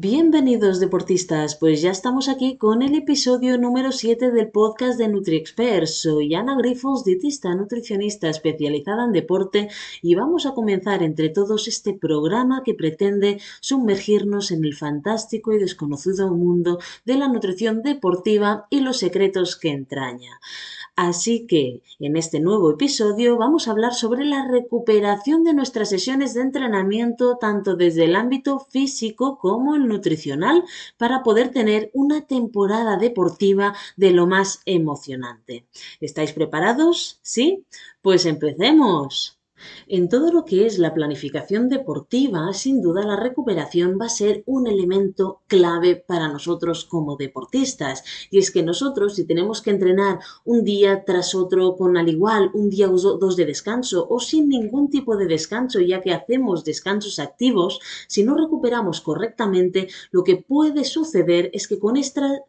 Bienvenidos deportistas, pues ya estamos aquí con el episodio número 7 del podcast de NutriExpert. Soy Ana Grifos, dietista nutricionista especializada en deporte y vamos a comenzar entre todos este programa que pretende sumergirnos en el fantástico y desconocido mundo de la nutrición deportiva y los secretos que entraña. Así que en este nuevo episodio vamos a hablar sobre la recuperación de nuestras sesiones de entrenamiento tanto desde el ámbito físico como el nutricional para poder tener una temporada deportiva de lo más emocionante. ¿Estáis preparados? ¿Sí? Pues empecemos. En todo lo que es la planificación deportiva, sin duda la recuperación va a ser un elemento clave para nosotros como deportistas. Y es que nosotros, si tenemos que entrenar un día tras otro con al igual un día o dos de descanso o sin ningún tipo de descanso, ya que hacemos descansos activos, si no recuperamos correctamente, lo que puede suceder es que con,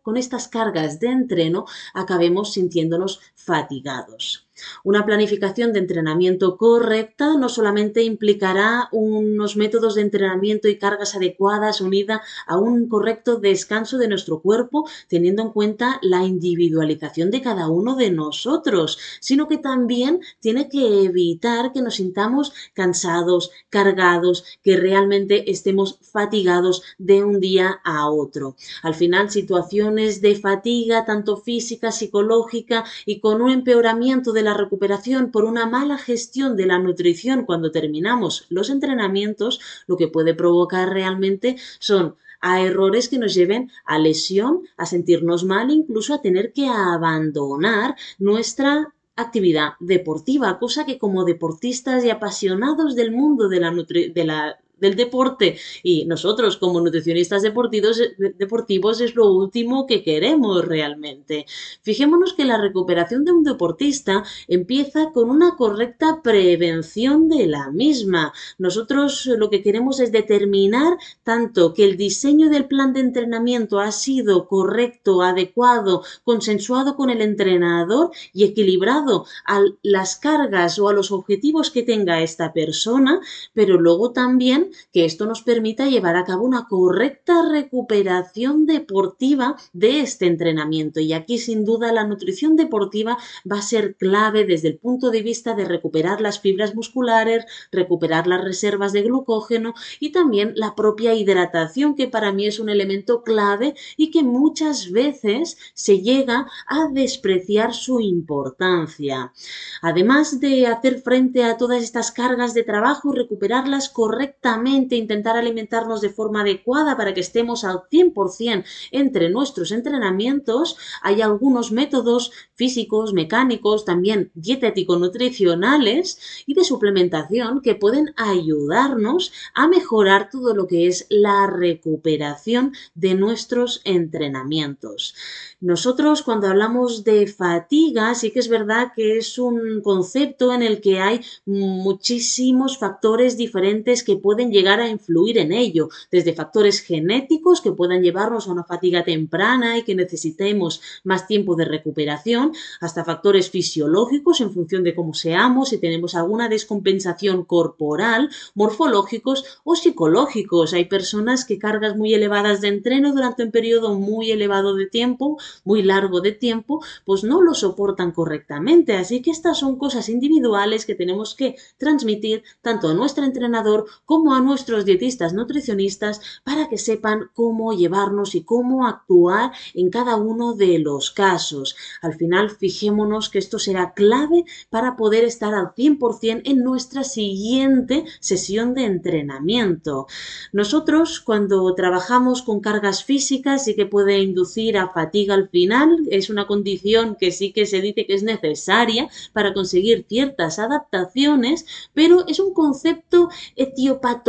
con estas cargas de entreno acabemos sintiéndonos fatigados. Una planificación de entrenamiento correcta no solamente implicará unos métodos de entrenamiento y cargas adecuadas unida a un correcto descanso de nuestro cuerpo, teniendo en cuenta la individualización de cada uno de nosotros, sino que también tiene que evitar que nos sintamos cansados, cargados, que realmente estemos fatigados de un día a otro. Al final, situaciones de fatiga, tanto física, psicológica y con un empeoramiento de la recuperación por una mala gestión de la nutrición cuando terminamos los entrenamientos, lo que puede provocar realmente son a errores que nos lleven a lesión, a sentirnos mal, incluso a tener que abandonar nuestra actividad deportiva, cosa que como deportistas y apasionados del mundo de la, de la del deporte y nosotros como nutricionistas deportivos, deportivos es lo último que queremos realmente. Fijémonos que la recuperación de un deportista empieza con una correcta prevención de la misma. Nosotros lo que queremos es determinar tanto que el diseño del plan de entrenamiento ha sido correcto, adecuado, consensuado con el entrenador y equilibrado a las cargas o a los objetivos que tenga esta persona, pero luego también que esto nos permita llevar a cabo una correcta recuperación deportiva de este entrenamiento. Y aquí sin duda la nutrición deportiva va a ser clave desde el punto de vista de recuperar las fibras musculares, recuperar las reservas de glucógeno y también la propia hidratación, que para mí es un elemento clave y que muchas veces se llega a despreciar su importancia. Además de hacer frente a todas estas cargas de trabajo y recuperarlas correctamente, intentar alimentarnos de forma adecuada para que estemos al 100% entre nuestros entrenamientos, hay algunos métodos físicos, mecánicos, también dietético-nutricionales y de suplementación que pueden ayudarnos a mejorar todo lo que es la recuperación de nuestros entrenamientos. Nosotros cuando hablamos de fatiga, sí que es verdad que es un concepto en el que hay muchísimos factores diferentes que pueden llegar a influir en ello, desde factores genéticos que puedan llevarnos a una fatiga temprana y que necesitemos más tiempo de recuperación, hasta factores fisiológicos en función de cómo seamos, si tenemos alguna descompensación corporal, morfológicos o psicológicos. Hay personas que cargas muy elevadas de entreno durante un periodo muy elevado de tiempo, muy largo de tiempo, pues no lo soportan correctamente. Así que estas son cosas individuales que tenemos que transmitir tanto a nuestro entrenador como a nuestros dietistas nutricionistas para que sepan cómo llevarnos y cómo actuar en cada uno de los casos. Al final, fijémonos que esto será clave para poder estar al 100% en nuestra siguiente sesión de entrenamiento. Nosotros, cuando trabajamos con cargas físicas, sí que puede inducir a fatiga al final. Es una condición que sí que se dice que es necesaria para conseguir ciertas adaptaciones, pero es un concepto etiopatológico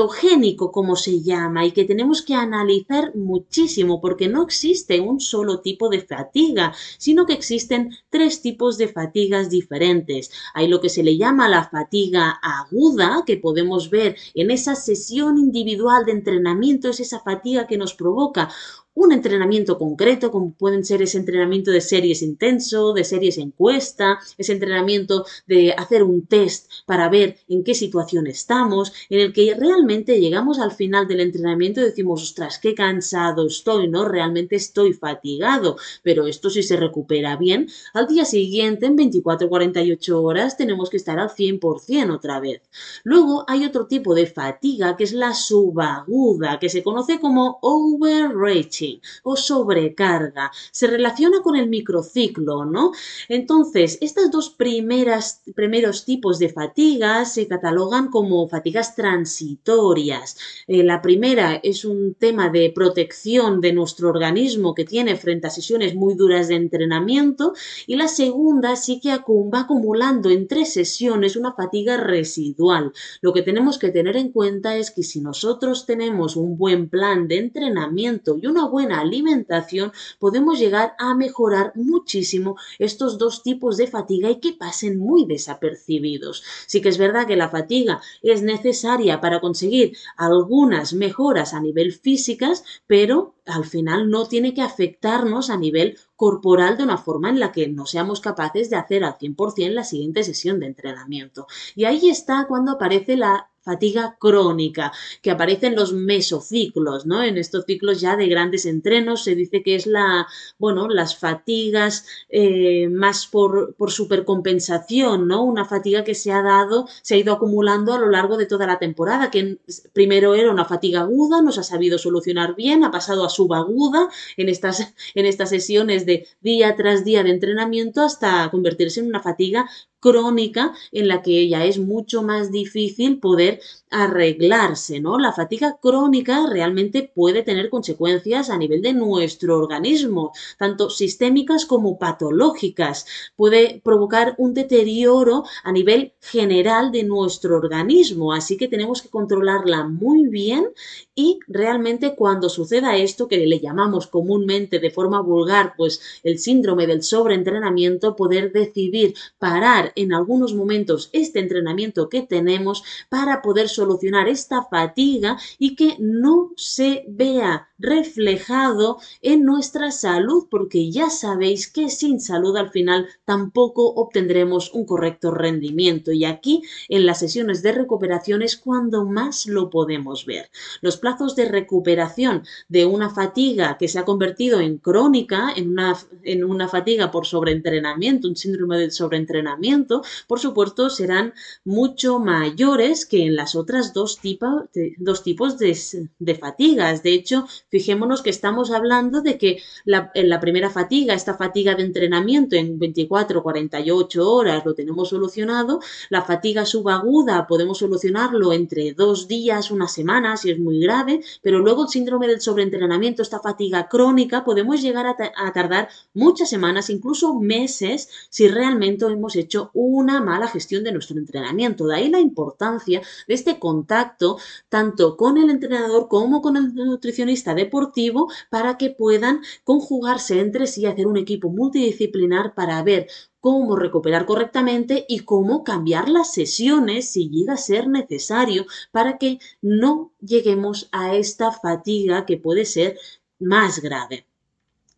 como se llama, y que tenemos que analizar muchísimo, porque no existe un solo tipo de fatiga, sino que existen tres tipos de fatigas diferentes. Hay lo que se le llama la fatiga aguda, que podemos ver en esa sesión individual de entrenamiento, es esa fatiga que nos provoca un entrenamiento concreto, como pueden ser ese entrenamiento de series intenso, de series encuesta, ese entrenamiento de hacer un test para ver en qué situación estamos, en el que realmente llegamos al final del entrenamiento y decimos, ostras, qué cansado estoy, ¿no? Realmente estoy fatigado, pero esto si se recupera bien, al día siguiente, en 24 48 horas, tenemos que estar al 100% otra vez. Luego hay otro tipo de fatiga que es la subaguda, que se conoce como overreaching o sobrecarga. Se relaciona con el microciclo, ¿no? Entonces, estas dos primeras, primeros tipos de fatiga se catalogan como fatigas transitorias. Eh, la primera es un tema de protección de nuestro organismo que tiene frente a sesiones muy duras de entrenamiento y la segunda sí que va acumulando en tres sesiones una fatiga residual. Lo que tenemos que tener en cuenta es que si nosotros tenemos un buen plan de entrenamiento y una buena alimentación, podemos llegar a mejorar muchísimo estos dos tipos de fatiga y que pasen muy desapercibidos. Sí que es verdad que la fatiga es necesaria para conseguir algunas mejoras a nivel físicas, pero al final no tiene que afectarnos a nivel corporal de una forma en la que no seamos capaces de hacer al 100% la siguiente sesión de entrenamiento. Y ahí está cuando aparece la fatiga crónica, que aparece en los mesociclos, ¿no? En estos ciclos ya de grandes entrenos se dice que es la, bueno, las fatigas eh, más por, por supercompensación, ¿no? Una fatiga que se ha dado, se ha ido acumulando a lo largo de toda la temporada, que primero era una fatiga aguda, nos ha sabido solucionar bien, ha pasado a subaguda en estas, en estas sesiones de día tras día de entrenamiento hasta convertirse en una fatiga crónica en la que ya es mucho más difícil poder arreglarse, ¿no? La fatiga crónica realmente puede tener consecuencias a nivel de nuestro organismo, tanto sistémicas como patológicas. Puede provocar un deterioro a nivel general de nuestro organismo, así que tenemos que controlarla muy bien y realmente cuando suceda esto que le llamamos comúnmente de forma vulgar, pues el síndrome del sobreentrenamiento, poder decidir parar en algunos momentos este entrenamiento que tenemos para poder solucionar esta fatiga y que no se vea reflejado en nuestra salud, porque ya sabéis que sin salud al final tampoco obtendremos un correcto rendimiento. Y aquí en las sesiones de recuperación es cuando más lo podemos ver. Los plazos de recuperación de una fatiga que se ha convertido en crónica, en una, en una fatiga por sobreentrenamiento, un síndrome de sobreentrenamiento, por supuesto serán mucho mayores que en las otras dos, tipos de, fatigas. De hecho, Fijémonos que estamos hablando de que la, en la primera fatiga, esta fatiga de entrenamiento en 24, 48 horas lo tenemos solucionado, la fatiga subaguda podemos solucionarlo entre dos días, una semana, si es muy grave, pero luego el síndrome del sobreentrenamiento, esta fatiga crónica, podemos llegar a tardar muchas semanas, incluso meses, si realmente hemos hecho una mala gestión de nuestro entrenamiento. De ahí la importancia de este contacto tanto con el entrenador como con el nutricionista deportivo para que puedan conjugarse entre sí hacer un equipo multidisciplinar para ver cómo recuperar correctamente y cómo cambiar las sesiones si llega a ser necesario para que no lleguemos a esta fatiga que puede ser más grave.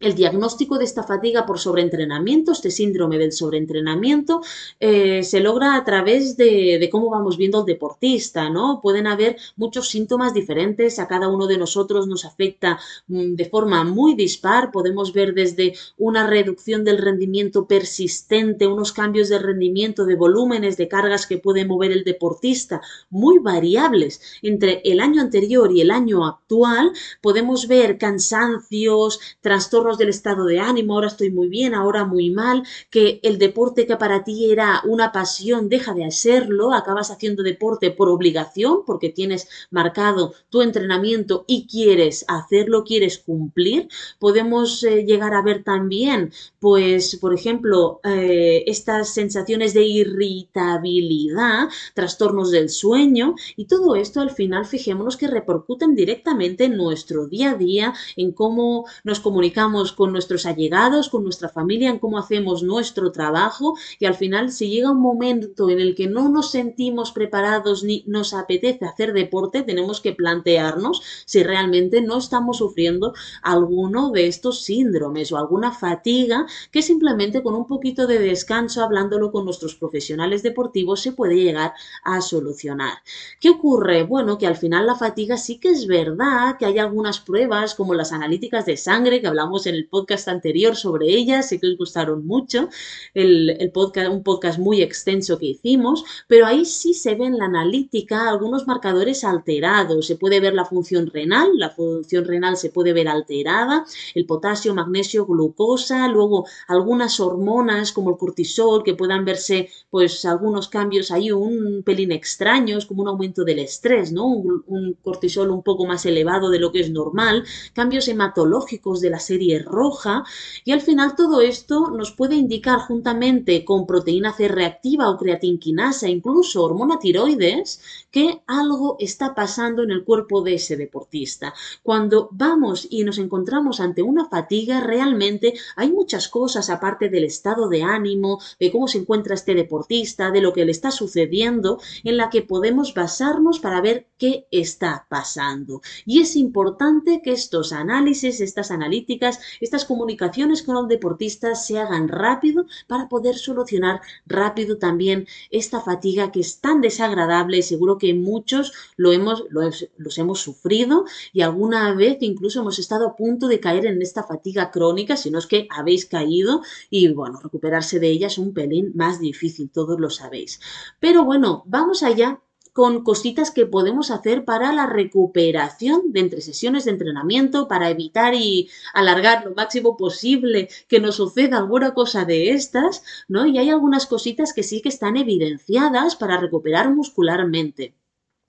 El diagnóstico de esta fatiga por sobreentrenamiento, este síndrome del sobreentrenamiento, eh, se logra a través de, cómo vamos viendo al deportista, ¿no? Pueden haber muchos síntomas diferentes, a cada uno de nosotros nos afecta mm, de forma muy dispar, podemos ver desde una reducción del rendimiento persistente, unos cambios de rendimiento, de volúmenes, de cargas que puede mover el deportista, muy variables entre el año anterior y el año actual, podemos ver cansancios, trastornos del estado de ánimo, ahora estoy muy bien, ahora muy mal, que el deporte que para ti era una pasión deja de serlo, acabas haciendo deporte por obligación, porque tienes marcado tu entrenamiento y quieres hacerlo, quieres cumplir. Podemos eh, llegar a ver también, pues, por ejemplo, eh, estas sensaciones de irritabilidad, trastornos del sueño y todo esto al final, fijémonos que repercuten directamente en nuestro día a día, en cómo nos comunicamos con nuestros allegados, con nuestra familia, en cómo hacemos nuestro trabajo y al final si llega un momento en el que no nos sentimos preparados ni nos apetece hacer deporte, tenemos que plantearnos si realmente no estamos sufriendo alguno de estos síndromes o alguna fatiga que simplemente con un poquito de descanso, hablándolo con nuestros profesionales deportivos, se puede llegar a solucionar. ¿Qué ocurre? Bueno, que al final la fatiga sí que es verdad que hay algunas pruebas como las analíticas de sangre que hablamos en el podcast anterior sobre ellas, sé que os gustaron mucho, el, podcast, un podcast muy extenso que hicimos, pero ahí sí se ve en la analítica algunos marcadores alterados, se puede ver la función renal, la función renal se puede ver alterada, el potasio, magnesio, glucosa, luego algunas hormonas como el cortisol que puedan verse pues algunos cambios ahí un pelín extraños como un aumento del estrés, ¿no? un cortisol un poco más elevado de lo que es normal, cambios hematológicos de la serie roja y al final todo esto nos puede indicar juntamente con proteína C reactiva o creatinquinasa, incluso hormona tiroides, que algo está pasando en el cuerpo de ese deportista. Cuando vamos y nos encontramos ante una fatiga, realmente hay muchas cosas aparte del estado de ánimo, de cómo se encuentra este deportista, de lo que le está sucediendo, en la que podemos basarnos para ver qué está pasando. Y es importante que estos análisis, estas analíticas, estas comunicaciones con los deportistas se hagan rápido para poder solucionar rápido también esta fatiga que es tan desagradable y seguro que muchos lo hemos, los hemos sufrido y alguna vez incluso hemos estado a punto de caer en esta fatiga crónica, si no es que habéis caído y bueno, recuperarse de ella es un pelín más difícil, todos lo sabéis. Pero bueno, vamos allá con cositas que podemos hacer para la recuperación de entre sesiones de entrenamiento, para evitar y alargar lo máximo posible que nos suceda alguna cosa de estas, ¿no? Y hay algunas cositas que sí que están evidenciadas para recuperar muscularmente.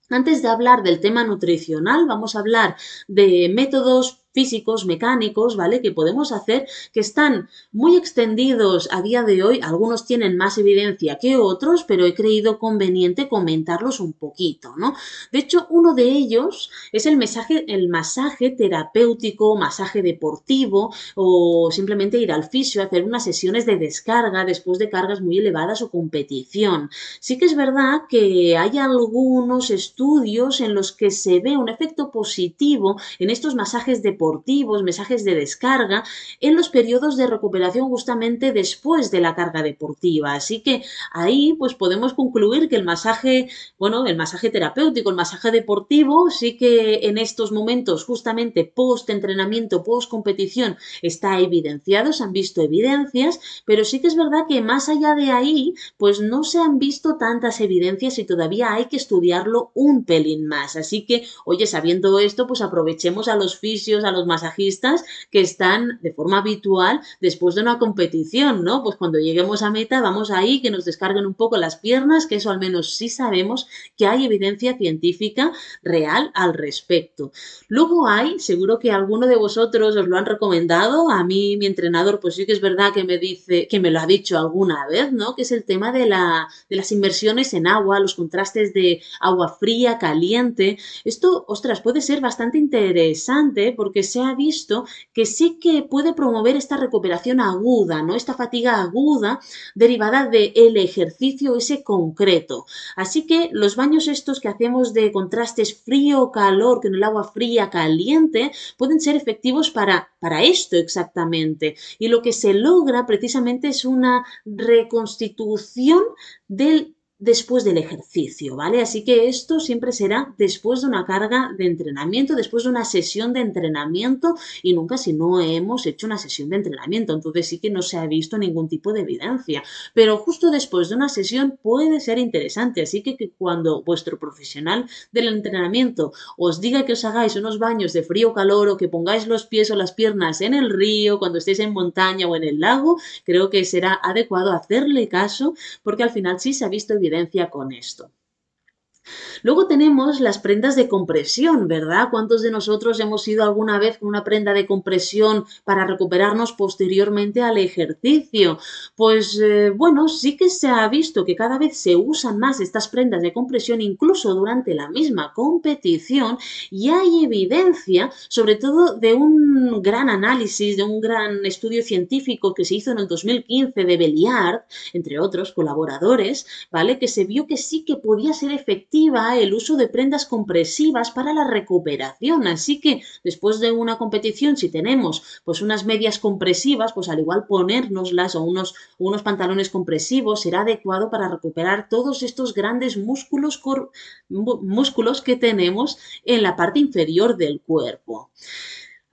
Antes de hablar del tema nutricional, vamos a hablar de métodos físicos, mecánicos, ¿vale? Que podemos hacer que están muy extendidos a día de hoy. Algunos tienen más evidencia que otros, pero he creído conveniente comentarlos un poquito, ¿no? De hecho, uno de ellos es el, masaje, el masaje terapéutico, masaje deportivo o simplemente ir al fisio a hacer unas sesiones de descarga después de cargas muy elevadas o competición. Sí que es verdad que hay algunos estudios en los que se ve un efecto positivo en estos masajes deportivos deportivos, mensajes de descarga en los periodos de recuperación justamente después de la carga deportiva. Así que ahí pues podemos concluir que el masaje, bueno, el masaje terapéutico, el masaje deportivo, sí que en estos momentos justamente post entrenamiento, post competición está evidenciado, se han visto evidencias, pero sí que es verdad que más allá de ahí pues no se han visto tantas evidencias y todavía hay que estudiarlo un pelín más. Así que, oye, sabiendo esto, pues aprovechemos a los fisios, a los masajistas que están de forma habitual después de una competición, ¿no? Pues cuando lleguemos a meta vamos ahí que nos descarguen un poco las piernas, que eso al menos sí sabemos que hay evidencia científica real al respecto. Luego hay, seguro que alguno de vosotros os lo han recomendado, a mí mi entrenador pues sí que es verdad que me dice, que me lo ha dicho alguna vez, ¿no? Que es el tema de, la, de las inmersiones en agua, los contrastes de agua fría, caliente. Esto, ostras, puede ser bastante interesante porque se ha visto que sí que puede promover esta recuperación aguda, ¿no? Esta fatiga aguda derivada del ejercicio ese concreto. Así que los baños estos que hacemos de contrastes frío-calor, con el agua fría caliente, pueden ser efectivos para, para esto exactamente. Y lo que se logra precisamente es una reconstitución del después del ejercicio, ¿vale? Así que esto siempre será después de una carga de entrenamiento, después de una sesión de entrenamiento y nunca si no hemos hecho una sesión de entrenamiento. Entonces sí que no se ha visto ningún tipo de evidencia. Pero justo después de una sesión puede ser interesante. Así que, cuando vuestro profesional del entrenamiento os diga que os hagáis unos baños de frío o calor o que pongáis los pies o las piernas en el río, cuando estéis en montaña o en el lago, creo que será adecuado hacerle caso porque al final sí se ha visto evidencia con esto. Luego tenemos las prendas de compresión, ¿verdad? ¿Cuántos de nosotros hemos ido alguna vez con una prenda de compresión para recuperarnos posteriormente al ejercicio? Pues eh, bueno, sí que se ha visto que cada vez se usan más estas prendas de compresión incluso durante la misma competición y hay evidencia sobre todo de un gran análisis, de un gran estudio científico que se hizo en el 2015 de Belliard, entre otros colaboradores, ¿vale? Que se vio que sí que podía ser el uso de prendas compresivas para la recuperación. Así que después de una competición, si tenemos pues unas medias compresivas, pues al igual ponérnoslas o unos, unos pantalones compresivos será adecuado para recuperar todos estos grandes músculos, músculos que tenemos en la parte inferior del cuerpo.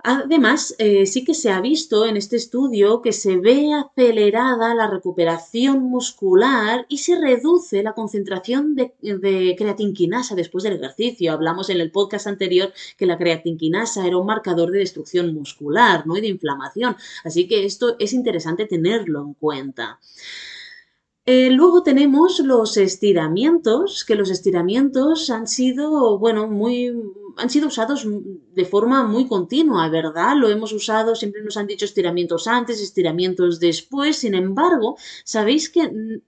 Además, eh, sí que se ha visto en este estudio que se ve acelerada la recuperación muscular y se reduce la concentración de, creatinquinasa después del ejercicio. Hablamos en el podcast anterior que la creatinquinasa era un marcador de destrucción muscular ¿no? y de inflamación. Así que esto es interesante tenerlo en cuenta. Eh, luego tenemos los estiramientos, que los estiramientos han sido, bueno, muy, han sido usados de forma muy continua, ¿verdad? Lo hemos usado, siempre nos han dicho estiramientos antes, estiramientos después, sin embargo, sabéis que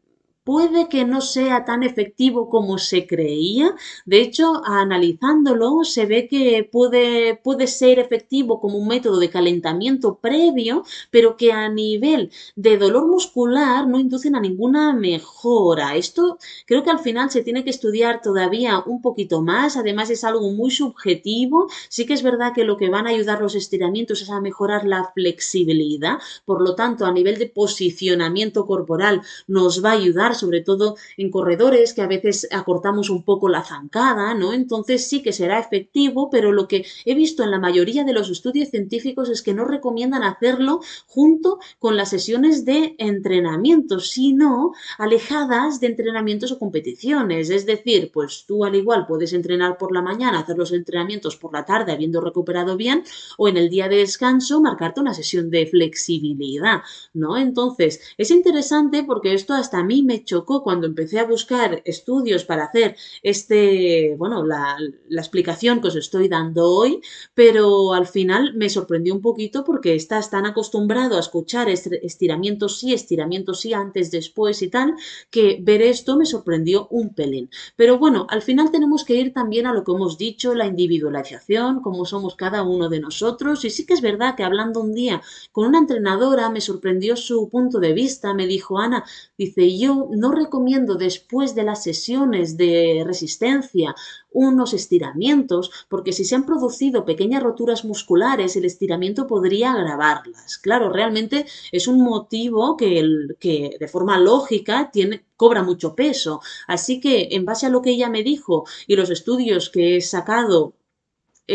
puede que no sea tan efectivo como se creía. De hecho, analizándolo, se ve que puede, puede ser efectivo como un método de calentamiento previo, pero que a nivel de dolor muscular no inducen a ninguna mejora. Esto creo que al final se tiene que estudiar todavía un poquito más. Además, es algo muy subjetivo. Sí que es verdad que lo que van a ayudar los estiramientos es a mejorar la flexibilidad. Por lo tanto, a nivel de posicionamiento corporal nos va a ayudar sobre todo en corredores que a veces acortamos un poco la zancada, ¿no? Entonces sí que será efectivo, pero lo que he visto en la mayoría de los estudios científicos es que no recomiendan hacerlo junto con las sesiones de entrenamiento, sino alejadas de entrenamientos o competiciones. Es decir, pues tú al igual puedes entrenar por la mañana, hacer los entrenamientos por la tarde habiendo recuperado bien, o en el día de descanso marcarte una sesión de flexibilidad, ¿no? Entonces, es interesante porque esto hasta a mí me chocó cuando empecé a buscar estudios para hacer este, bueno, la, explicación que os estoy dando hoy, pero al final me sorprendió un poquito porque estás tan acostumbrado a escuchar estiramientos sí, estiramientos sí, antes, después y tal, que ver esto me sorprendió un pelín. Pero bueno, al final tenemos que ir también a lo que hemos dicho, la individualización, cómo somos cada uno de nosotros. Y sí que es verdad que hablando un día con una entrenadora me sorprendió su punto de vista, me dijo, Ana, dice, yo no recomiendo después de las sesiones de resistencia unos estiramientos, porque si se han producido pequeñas roturas musculares, el estiramiento podría agravarlas. Claro, realmente es un motivo que, el, que de forma lógica tiene, cobra mucho peso. Así que, en base a lo que ella me dijo y los estudios que he sacado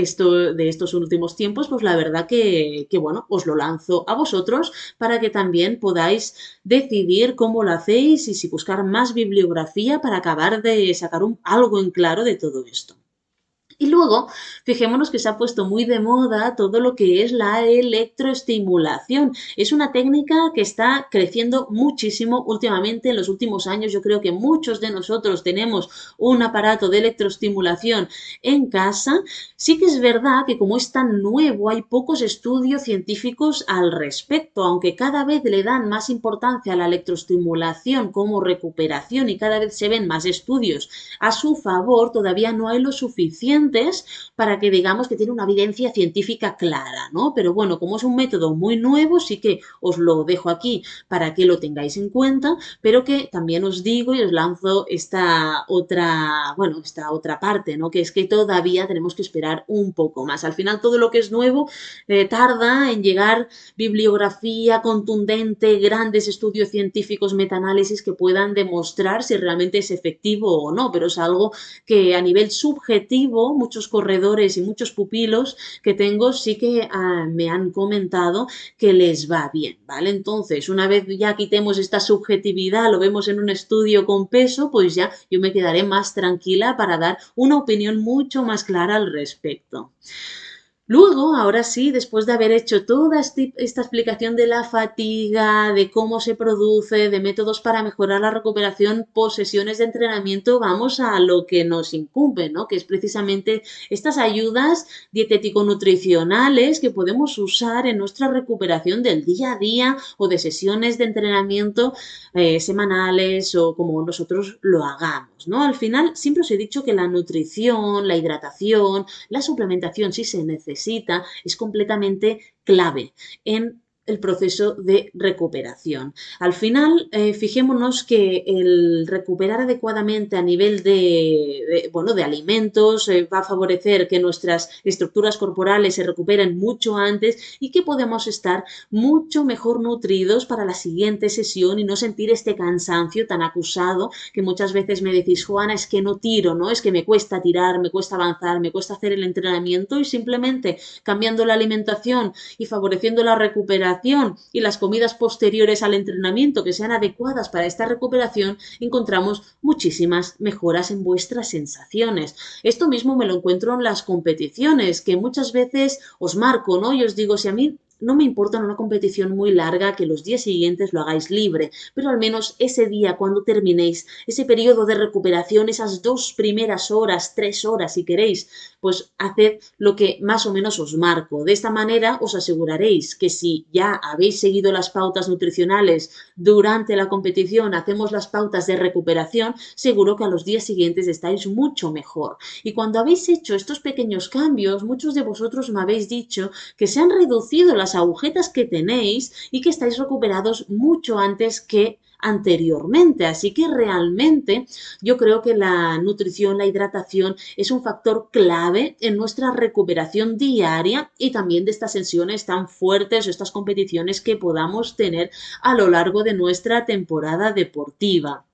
esto, de estos últimos tiempos, pues la verdad que, que, bueno, os lo lanzo a vosotros para que también podáis decidir cómo lo hacéis y si buscar más bibliografía para acabar de sacar un, algo en claro de todo esto. Y luego, fijémonos que se ha puesto muy de moda todo lo que es la electroestimulación. Es una técnica que está creciendo muchísimo últimamente en los últimos años. Yo creo que muchos de nosotros tenemos un aparato de electroestimulación en casa. Sí que es verdad que como es tan nuevo, hay pocos estudios científicos al respecto, aunque cada vez le dan más importancia a la electroestimulación como recuperación y cada vez se ven más estudios a su favor, todavía no hay lo suficiente para que digamos que tiene una evidencia científica clara, ¿no? Pero bueno, como es un método muy nuevo, sí que os lo dejo aquí para que lo tengáis en cuenta, pero que también os digo y os lanzo esta otra, bueno, esta otra parte, ¿no? Que es que todavía tenemos que esperar un poco más. Al final todo lo que es nuevo eh, tarda en llegar bibliografía contundente, grandes estudios científicos, metaanálisis que puedan demostrar si realmente es efectivo o no, pero es algo que a nivel subjetivo muchos corredores y muchos pupilos que tengo sí que ah, me han comentado que les va bien, ¿vale? Entonces, una vez ya quitemos esta subjetividad, lo vemos en un estudio con peso, pues ya yo me quedaré más tranquila para dar una opinión mucho más clara al respecto. Luego, ahora sí, después de haber hecho toda esta explicación de la fatiga, de cómo se produce, de métodos para mejorar la recuperación por sesiones de entrenamiento, vamos a lo que nos incumbe, ¿no? Que es precisamente estas ayudas dietético-nutricionales que podemos usar en nuestra recuperación del día a día o de sesiones de entrenamiento eh, semanales o como nosotros lo hagamos, ¿no? Al final, siempre os he dicho que la nutrición, la hidratación, la suplementación, si se necesita, es completamente clave. En el proceso de recuperación. Al final, eh, fijémonos que el recuperar adecuadamente a nivel de, bueno, de alimentos eh, va a favorecer que nuestras estructuras corporales se recuperen mucho antes y que podemos estar mucho mejor nutridos para la siguiente sesión y no sentir este cansancio tan acusado que muchas veces me decís, Juana, es que no tiro, ¿no? Es que me cuesta tirar, me cuesta avanzar, me cuesta hacer el entrenamiento y simplemente cambiando la alimentación y favoreciendo la recuperación y las comidas posteriores al entrenamiento que sean adecuadas para esta recuperación, encontramos muchísimas mejoras en vuestras sensaciones. Esto mismo me lo encuentro en las competiciones, que muchas veces os marco, ¿no? Y os digo, si a mí no me importa en una competición muy larga que los días siguientes lo hagáis libre, pero al menos ese día cuando terminéis, ese periodo de recuperación, esas dos primeras horas, tres horas si queréis, pues haced lo que más o menos os marco. De esta manera os aseguraréis que si ya habéis seguido las pautas nutricionales durante la competición, hacemos las pautas de recuperación, seguro que a los días siguientes estáis mucho mejor. Y cuando habéis hecho estos pequeños cambios, muchos de vosotros me habéis dicho que se han reducido las agujetas que tenéis y que estáis recuperados mucho antes que anteriormente. Así que realmente yo creo que la nutrición, la hidratación es un factor clave en nuestra recuperación diaria y también de estas sesiones tan fuertes o estas competiciones que podamos tener a lo largo de nuestra temporada deportiva.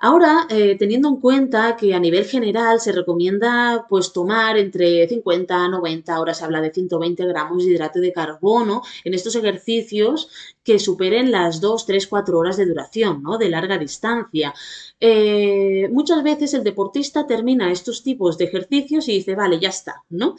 Ahora, eh, teniendo en cuenta que a nivel general se recomienda pues tomar entre 50 a 90 horas, se habla de 120 gramos de hidrato de carbono en estos ejercicios que superen las 2, 3, 4 horas de duración, ¿no? De larga distancia. Eh, muchas veces el deportista termina estos tipos de ejercicios y dice, vale, ya está, ¿no?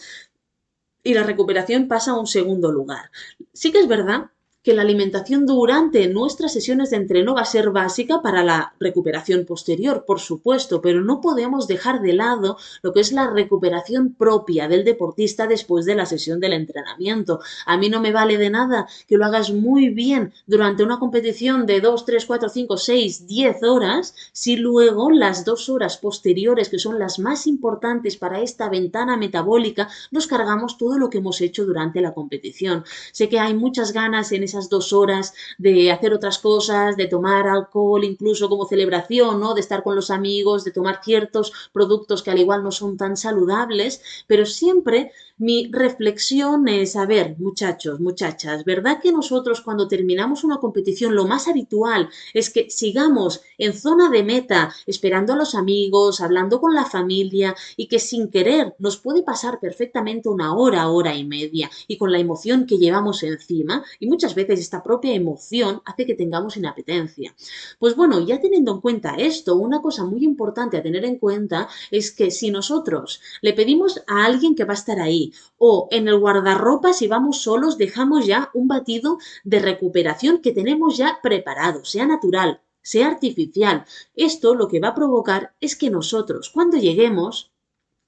Y la recuperación pasa a un segundo lugar. Sí que es verdad que la alimentación durante nuestras sesiones de entreno va a ser básica para la recuperación posterior, por supuesto, pero no podemos dejar de lado lo que es la recuperación propia del deportista después de la sesión del entrenamiento. A mí no me vale de nada que lo hagas muy bien durante una competición de 2, 3, 4, 5, 6, 10 horas, si luego las dos horas posteriores, que son las más importantes para esta ventana metabólica, nos cargamos todo lo que hemos hecho durante la competición. Sé que hay muchas ganas en esa dos horas de hacer otras cosas, de tomar alcohol incluso como celebración, ¿no? De estar con los amigos, de tomar ciertos productos que al igual no son tan saludables, pero siempre mi reflexión es, a ver, muchachos, muchachas, ¿verdad que nosotros cuando terminamos una competición lo más habitual es que sigamos en zona de meta, esperando a los amigos, hablando con la familia y que sin querer nos puede pasar perfectamente una hora, hora y media y con la emoción que llevamos encima y muchas veces esta propia emoción hace que tengamos inapetencia. Pues bueno, ya teniendo en cuenta esto, una cosa muy importante a tener en cuenta es que si nosotros le pedimos a alguien que va a estar ahí, o en el guardarropa, si vamos solos, dejamos ya un batido de recuperación que tenemos ya preparado, sea natural, sea artificial. Esto lo que va a provocar es que nosotros, cuando lleguemos,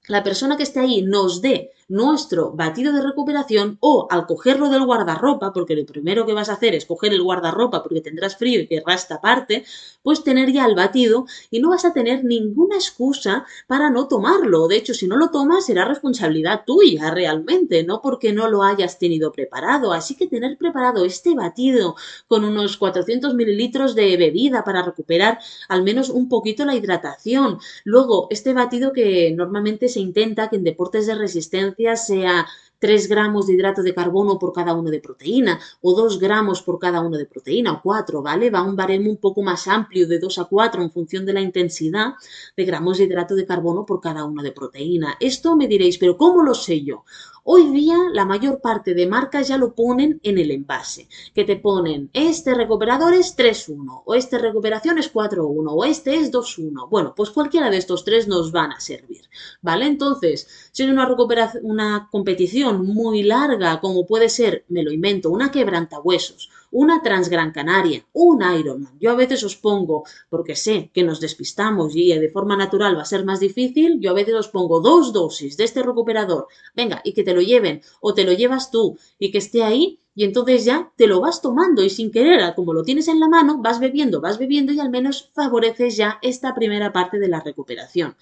la persona que esté ahí nos dé nuestro batido de recuperación o al cogerlo del guardarropa, porque lo primero que vas a hacer es coger el guardarropa porque tendrás frío y querrás taparte, pues tener ya el batido y no vas a tener ninguna excusa para no tomarlo. De hecho, si no lo tomas será responsabilidad tuya realmente, no porque no lo hayas tenido preparado. Así que tener preparado este batido con unos 400 mililitros de bebida para recuperar al menos un poquito la hidratación. Luego, este batido que normalmente se intenta que en deportes de resistencia sea 3 gramos de hidrato de carbono por cada uno de proteína o 2 gramos por cada uno de proteína o 4, ¿vale? Va un baremo un poco más amplio de 2 a 4 en función de la intensidad de gramos de hidrato de carbono por cada uno de proteína. Esto me diréis, pero ¿cómo lo sé yo? Hoy día la mayor parte de marcas ya lo ponen en el envase, que te ponen este recuperador es 3.1 o esta recuperación es 4.1 o este es 2.1. Bueno, pues cualquiera de estos tres nos van a servir, ¿vale? Entonces, si es una, recuperación, una competición muy larga, como puede ser, me lo invento, una quebrantahuesos, una Transgran Canaria, un Ironman. Yo a veces os pongo, porque sé que nos despistamos y de forma natural va a ser más difícil, yo a veces os pongo dos dosis de este recuperador, venga, y que te lo lleven, o te lo llevas tú, y que esté ahí, y entonces ya te lo vas tomando y sin querer, como lo tienes en la mano, vas bebiendo, vas bebiendo y al menos favoreces ya esta primera parte de la recuperación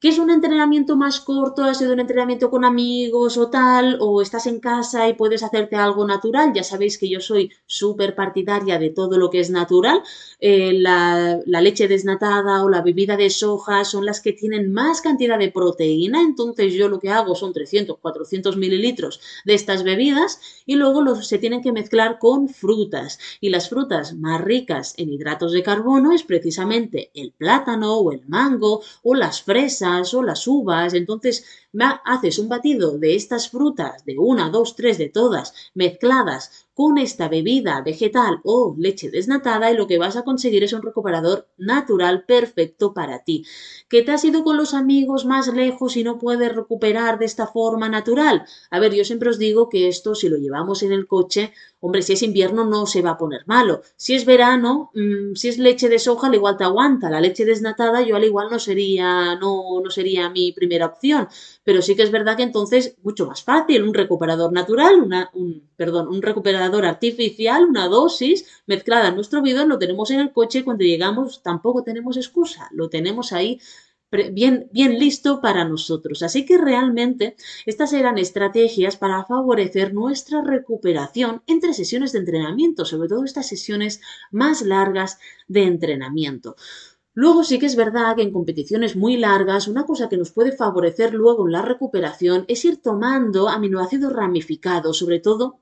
que es un entrenamiento más corto, ha sido un entrenamiento con amigos o tal, o estás en casa y puedes hacerte algo natural. Ya sabéis que yo soy súper partidaria de todo lo que es natural. Eh, la, la, leche desnatada o la bebida de soja son las que tienen más cantidad de proteína, entonces yo lo que hago son 300, 400 mililitros de estas bebidas y luego los, se tienen que mezclar con frutas. Y las frutas más ricas en hidratos de carbono es precisamente el plátano o el mango o las fresas o las uvas, entonces haces un batido de estas frutas, de una, dos, tres, de todas, mezcladas con esta bebida vegetal o leche desnatada y lo que vas a conseguir es un recuperador natural perfecto para ti. ¿Que te has ido con los amigos más lejos y no puedes recuperar de esta forma natural? A ver, yo siempre os digo que esto si lo llevamos en el coche, hombre, si es invierno no se va a poner malo. Si es verano, mmm, si es leche de soja, al igual te aguanta. La leche desnatada yo al igual no sería, no, no sería mi primera opción pero sí que es verdad que entonces mucho más fácil, un recuperador natural, una, un, perdón, un recuperador artificial, una dosis mezclada en nuestro bidón, lo tenemos en el coche cuando llegamos tampoco tenemos excusa, lo tenemos ahí bien, bien listo para nosotros. Así que realmente estas eran estrategias para favorecer nuestra recuperación entre sesiones de entrenamiento, sobre todo estas sesiones más largas de entrenamiento. Luego sí que es verdad que en competiciones muy largas una cosa que nos puede favorecer luego en la recuperación es ir tomando aminoácidos ramificados, sobre todo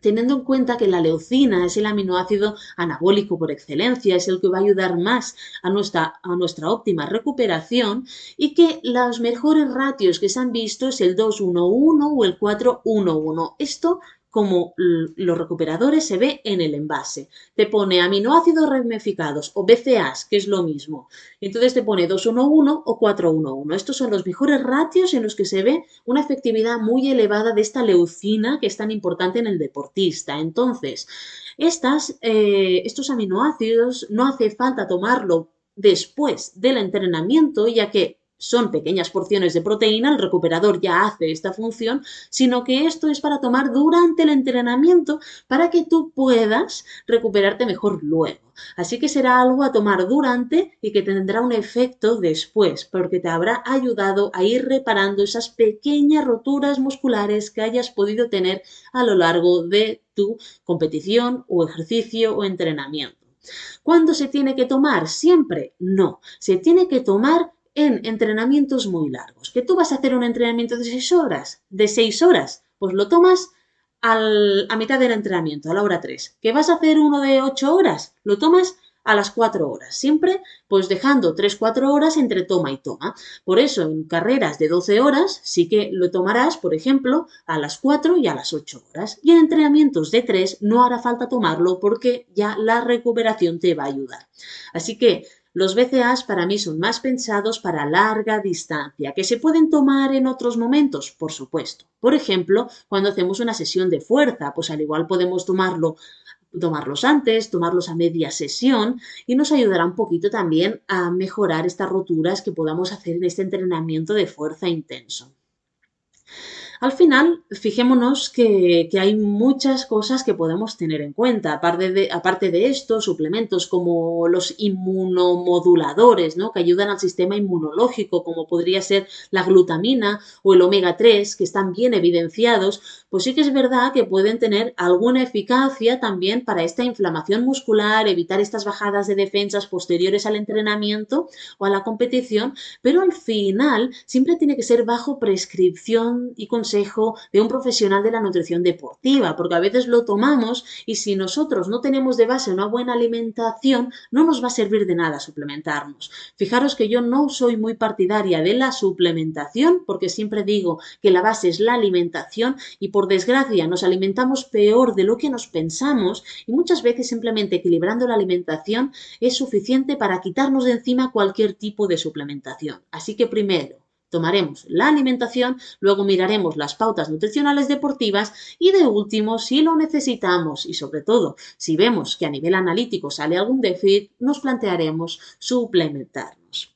teniendo en cuenta que la leucina es el aminoácido anabólico por excelencia, es el que va a ayudar más a nuestra, a nuestra óptima recuperación y que los mejores ratios que se han visto es el 2-1-1 o el 4-1-1. Esto como los recuperadores se ve en el envase. Te pone aminoácidos ramificados o BCAs, que es lo mismo. Entonces te pone 211 o 411. Estos son los mejores ratios en los que se ve una efectividad muy elevada de esta leucina que es tan importante en el deportista. Entonces, estas, eh, estos aminoácidos no hace falta tomarlo después del entrenamiento, ya que son pequeñas porciones de proteína, el recuperador ya hace esta función, sino que esto es para tomar durante el entrenamiento para que tú puedas recuperarte mejor luego. Así que será algo a tomar durante y que tendrá un efecto después, porque te habrá ayudado a ir reparando esas pequeñas roturas musculares que hayas podido tener a lo largo de tu competición o ejercicio o entrenamiento. ¿Cuándo se tiene que tomar? Siempre no. Se tiene que tomar en entrenamientos muy largos. ¿Que tú vas a hacer un entrenamiento de 6 horas? De 6 horas. Pues lo tomas a mitad del entrenamiento, a la hora 3. ¿Que vas a hacer uno de 8 horas? Lo tomas a las 4 horas. Siempre pues dejando 3-4 horas entre toma y toma. Por eso en carreras de 12 horas sí que lo tomarás, por ejemplo, a las 4 y a las 8 horas. Y en entrenamientos de 3 no hará falta tomarlo porque ya la recuperación te va a ayudar. Así que los BCAs para mí son más pensados para larga distancia, que se pueden tomar en otros momentos, por supuesto. Por ejemplo, cuando hacemos una sesión de fuerza, pues al igual podemos tomarlo tomarlos antes, tomarlos a media sesión y nos ayudará un poquito también a mejorar estas roturas que podamos hacer en este entrenamiento de fuerza intenso. Al final, fijémonos que, hay muchas cosas que podemos tener en cuenta. Aparte de, de esto, suplementos como los inmunomoduladores, ¿no? que ayudan al sistema inmunológico, como podría ser la glutamina o el omega 3, que están bien evidenciados, pues sí que es verdad que pueden tener alguna eficacia también para esta inflamación muscular, evitar estas bajadas de defensas posteriores al entrenamiento o a la competición, pero al final siempre tiene que ser bajo prescripción y con de un profesional de la nutrición deportiva, porque a veces lo tomamos y si nosotros no tenemos de base una buena alimentación, no nos va a servir de nada suplementarnos. Fijaros que yo no soy muy partidaria de la suplementación, porque siempre digo que la base es la alimentación y por desgracia nos alimentamos peor de lo que nos pensamos y muchas veces simplemente equilibrando la alimentación es suficiente para quitarnos de encima cualquier tipo de suplementación. Así que primero, tomaremos la alimentación, luego miraremos las pautas nutricionales deportivas y de último, si lo necesitamos y sobre todo si vemos que a nivel analítico sale algún déficit, nos plantearemos suplementarnos.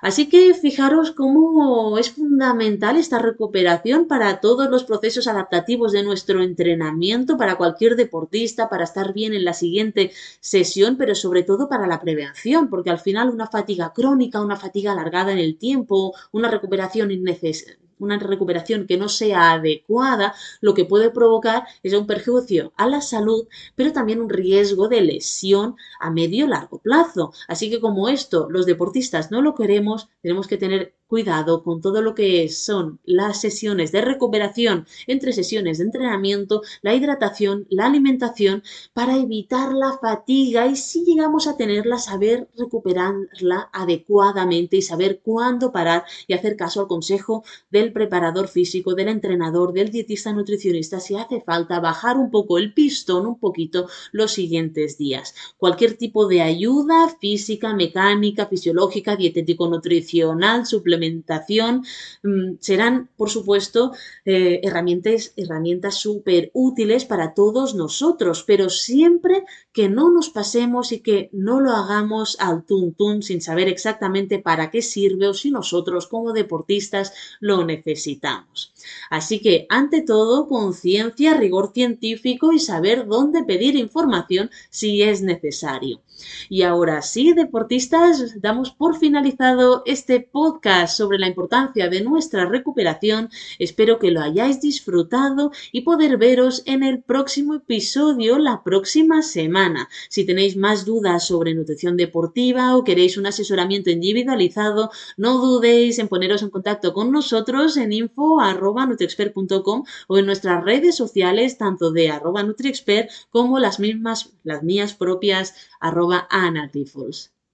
Así que fijaros cómo es fundamental esta recuperación para todos los procesos adaptativos de nuestro entrenamiento, para cualquier deportista, para estar bien en la siguiente sesión, pero sobre todo para la prevención, porque al final una fatiga crónica, una fatiga alargada en el tiempo, una recuperación innecesaria una recuperación que no sea adecuada, lo que puede provocar es un perjuicio a la salud, pero también un riesgo de lesión a medio largo plazo. Así que como esto los deportistas no lo queremos, tenemos que tener cuidado con todo lo que son las sesiones de recuperación entre sesiones de entrenamiento, la hidratación, la alimentación, para evitar la fatiga y si llegamos a tenerla, saber recuperarla adecuadamente y saber cuándo parar y hacer caso al consejo del preparador físico, del entrenador, del dietista nutricionista, si hace falta bajar un poco el pistón, un poquito los siguientes días. Cualquier tipo de ayuda física, mecánica, fisiológica, dietético-nutricional, suplementaria, mm, serán, por supuesto, eh, herramientas, herramientas súper útiles para todos nosotros, pero siempre que no nos pasemos y que no lo hagamos al tuntún sin saber exactamente para qué sirve o si nosotros como deportistas lo necesitamos. Así que, ante todo, conciencia, rigor científico y saber dónde pedir información si es necesario. Y ahora sí, deportistas, damos por finalizado este podcast sobre la importancia de nuestra recuperación. Espero que lo hayáis disfrutado y poder veros en el próximo episodio la próxima semana. Si tenéis más dudas sobre nutrición deportiva o queréis un asesoramiento individualizado, no dudéis en poneros en contacto con nosotros en info.nutriexpert.com o en nuestras redes sociales, tanto de arroba nutriexpert como las mismas, las mías propias arroba Ana